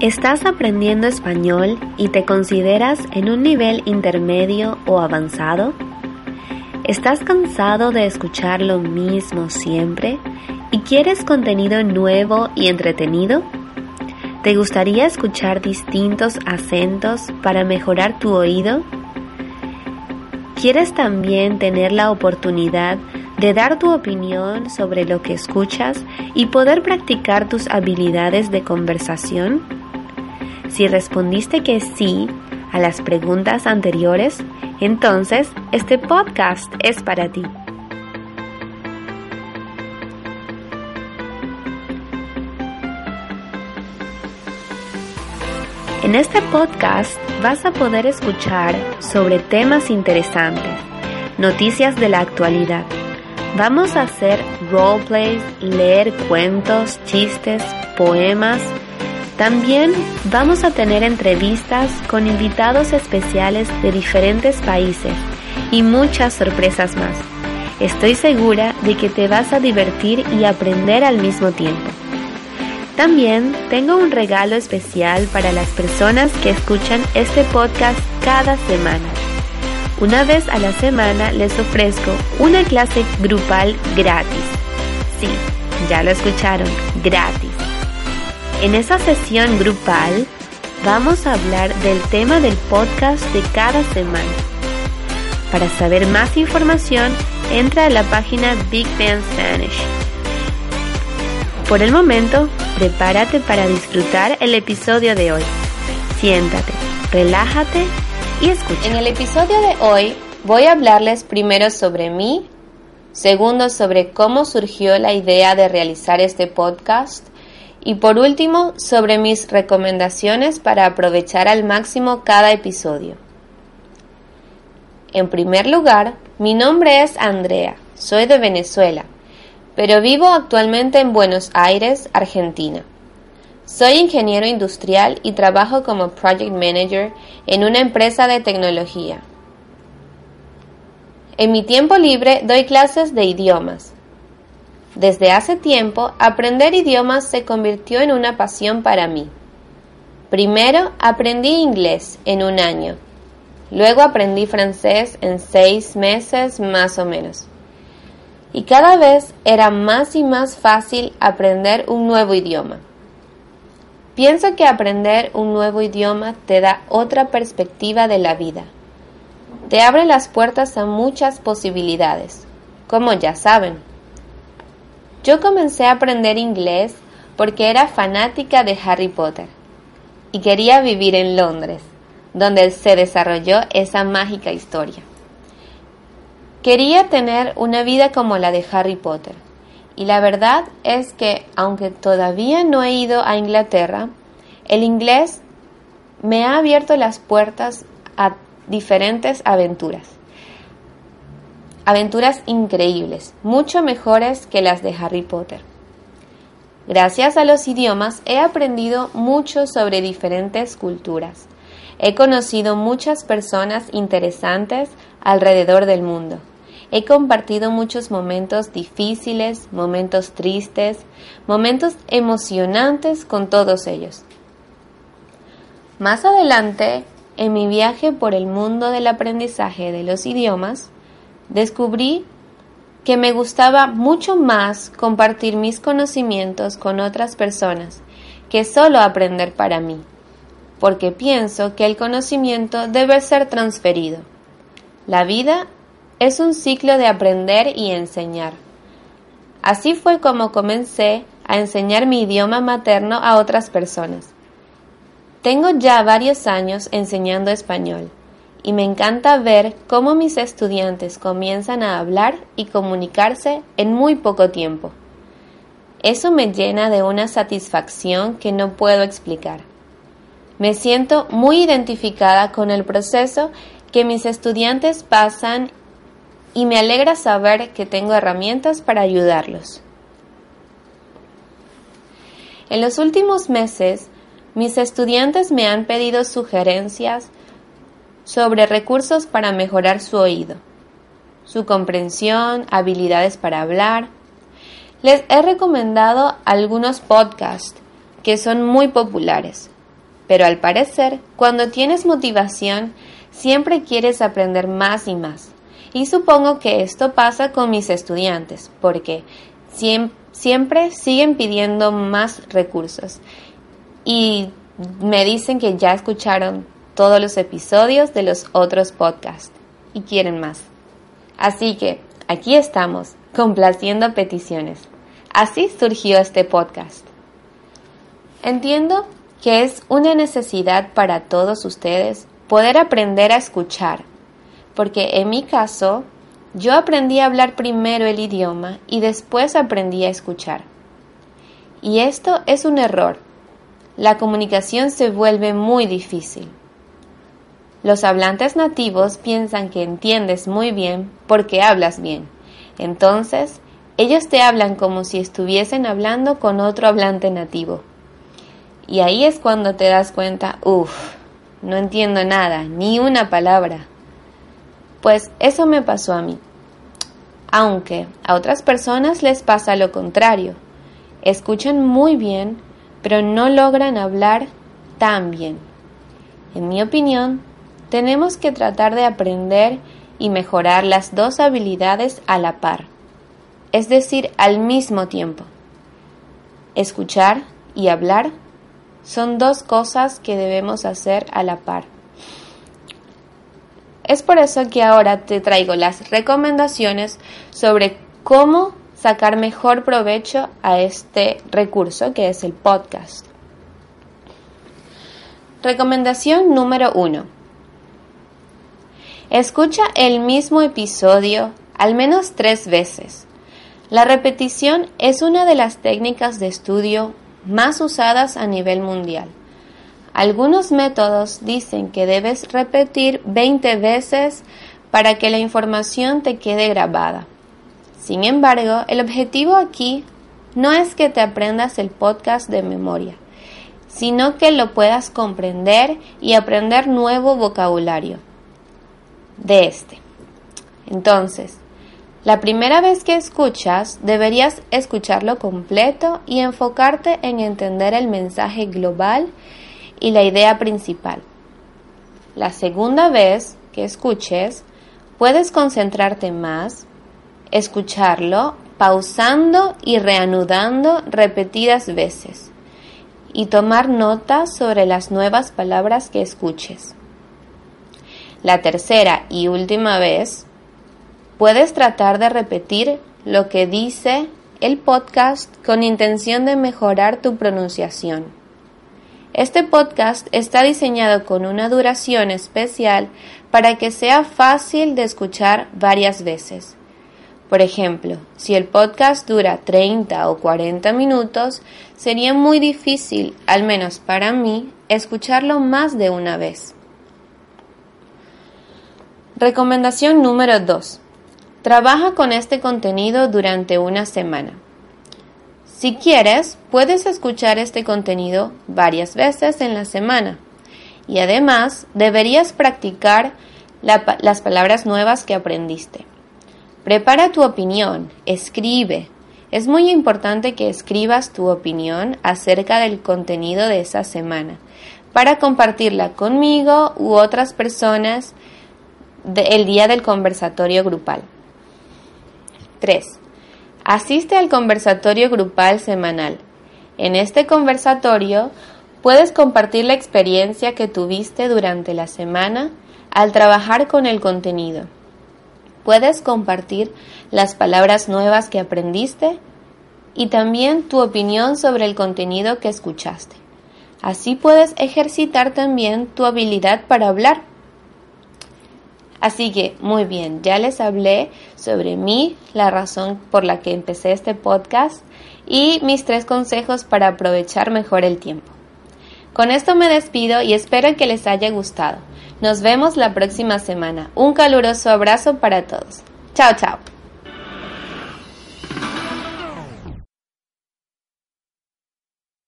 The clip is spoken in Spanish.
¿Estás aprendiendo español y te consideras en un nivel intermedio o avanzado? ¿Estás cansado de escuchar lo mismo siempre y quieres contenido nuevo y entretenido? ¿Te gustaría escuchar distintos acentos para mejorar tu oído? ¿Quieres también tener la oportunidad de dar tu opinión sobre lo que escuchas y poder practicar tus habilidades de conversación? Si respondiste que sí a las preguntas anteriores, entonces este podcast es para ti. En este podcast vas a poder escuchar sobre temas interesantes, noticias de la actualidad. Vamos a hacer roleplays, leer cuentos, chistes, poemas. También vamos a tener entrevistas con invitados especiales de diferentes países y muchas sorpresas más. Estoy segura de que te vas a divertir y aprender al mismo tiempo. También tengo un regalo especial para las personas que escuchan este podcast cada semana. Una vez a la semana les ofrezco una clase grupal gratis. Sí, ya lo escucharon, gratis. En esa sesión grupal vamos a hablar del tema del podcast de cada semana. Para saber más información, entra a la página Big Band Spanish. Por el momento, prepárate para disfrutar el episodio de hoy. Siéntate, relájate y escucha. En el episodio de hoy voy a hablarles primero sobre mí, segundo sobre cómo surgió la idea de realizar este podcast y por último sobre mis recomendaciones para aprovechar al máximo cada episodio. En primer lugar, mi nombre es Andrea, soy de Venezuela pero vivo actualmente en Buenos Aires, Argentina. Soy ingeniero industrial y trabajo como project manager en una empresa de tecnología. En mi tiempo libre doy clases de idiomas. Desde hace tiempo, aprender idiomas se convirtió en una pasión para mí. Primero aprendí inglés en un año. Luego aprendí francés en seis meses más o menos y cada vez era más y más fácil aprender un nuevo idioma. Pienso que aprender un nuevo idioma te da otra perspectiva de la vida. Te abre las puertas a muchas posibilidades, como ya saben. Yo comencé a aprender inglés porque era fanática de Harry Potter y quería vivir en Londres, donde se desarrolló esa mágica historia. Quería tener una vida como la de Harry Potter. Y la verdad es que, aunque todavía no he ido a Inglaterra, el inglés me ha abierto las puertas a diferentes aventuras. Aventuras increíbles, mucho mejores que las de Harry Potter. Gracias a los idiomas he aprendido mucho sobre diferentes culturas. He conocido muchas personas interesantes alrededor del mundo. He compartido muchos momentos difíciles, momentos tristes, momentos emocionantes con todos ellos. Más adelante, en mi viaje por el mundo del aprendizaje de los idiomas, descubrí que me gustaba mucho más compartir mis conocimientos con otras personas que solo aprender para mí, porque pienso que el conocimiento debe ser transferido. La vida es un ciclo de aprender y enseñar. Así fue como comencé a enseñar mi idioma materno a otras personas. Tengo ya varios años enseñando español y me encanta ver cómo mis estudiantes comienzan a hablar y comunicarse en muy poco tiempo. Eso me llena de una satisfacción que no puedo explicar. Me siento muy identificada con el proceso que mis estudiantes pasan y me alegra saber que tengo herramientas para ayudarlos. En los últimos meses, mis estudiantes me han pedido sugerencias sobre recursos para mejorar su oído, su comprensión, habilidades para hablar. Les he recomendado algunos podcasts que son muy populares, pero al parecer, cuando tienes motivación, siempre quieres aprender más y más. Y supongo que esto pasa con mis estudiantes, porque siempre siguen pidiendo más recursos. Y me dicen que ya escucharon todos los episodios de los otros podcasts y quieren más. Así que aquí estamos, complaciendo peticiones. Así surgió este podcast. Entiendo que es una necesidad para todos ustedes poder aprender a escuchar, porque en mi caso yo aprendí a hablar primero el idioma y después aprendí a escuchar. Y esto es un error. La comunicación se vuelve muy difícil. Los hablantes nativos piensan que entiendes muy bien porque hablas bien. Entonces, ellos te hablan como si estuviesen hablando con otro hablante nativo. Y ahí es cuando te das cuenta, uff, no entiendo nada, ni una palabra. Pues eso me pasó a mí. Aunque a otras personas les pasa lo contrario. Escuchan muy bien, pero no logran hablar tan bien. En mi opinión, tenemos que tratar de aprender y mejorar las dos habilidades a la par, es decir, al mismo tiempo. Escuchar y hablar son dos cosas que debemos hacer a la par. Es por eso que ahora te traigo las recomendaciones sobre cómo sacar mejor provecho a este recurso que es el podcast. Recomendación número 1. Escucha el mismo episodio al menos tres veces. La repetición es una de las técnicas de estudio más usadas a nivel mundial. Algunos métodos dicen que debes repetir 20 veces para que la información te quede grabada. Sin embargo, el objetivo aquí no es que te aprendas el podcast de memoria, sino que lo puedas comprender y aprender nuevo vocabulario de este. Entonces, la primera vez que escuchas, deberías escucharlo completo y enfocarte en entender el mensaje global y la idea principal. La segunda vez que escuches, puedes concentrarte más, escucharlo, pausando y reanudando repetidas veces y tomar notas sobre las nuevas palabras que escuches. La tercera y última vez, Puedes tratar de repetir lo que dice el podcast con intención de mejorar tu pronunciación. Este podcast está diseñado con una duración especial para que sea fácil de escuchar varias veces. Por ejemplo, si el podcast dura 30 o 40 minutos, sería muy difícil, al menos para mí, escucharlo más de una vez. Recomendación número 2. Trabaja con este contenido durante una semana. Si quieres, puedes escuchar este contenido varias veces en la semana. Y además, deberías practicar las palabras nuevas que aprendiste. Prepara tu opinión, escribe. Es muy importante que escribas tu opinión acerca del contenido de esa semana para compartirla conmigo u otras personas el día del conversatorio grupal. 3. Asiste al conversatorio grupal semanal. En este conversatorio puedes compartir la experiencia que tuviste durante la semana al trabajar con el contenido. Puedes compartir las palabras nuevas que aprendiste y también tu opinión sobre el contenido que escuchaste. Así puedes ejercitar también tu habilidad para hablar. Así que, muy bien, ya les hablé sobre mí, la razón por la que empecé este podcast y mis tres consejos para aprovechar mejor el tiempo. Con esto me despido y espero que les haya gustado. Nos vemos la próxima semana. Un caluroso abrazo para todos. Chao, chao.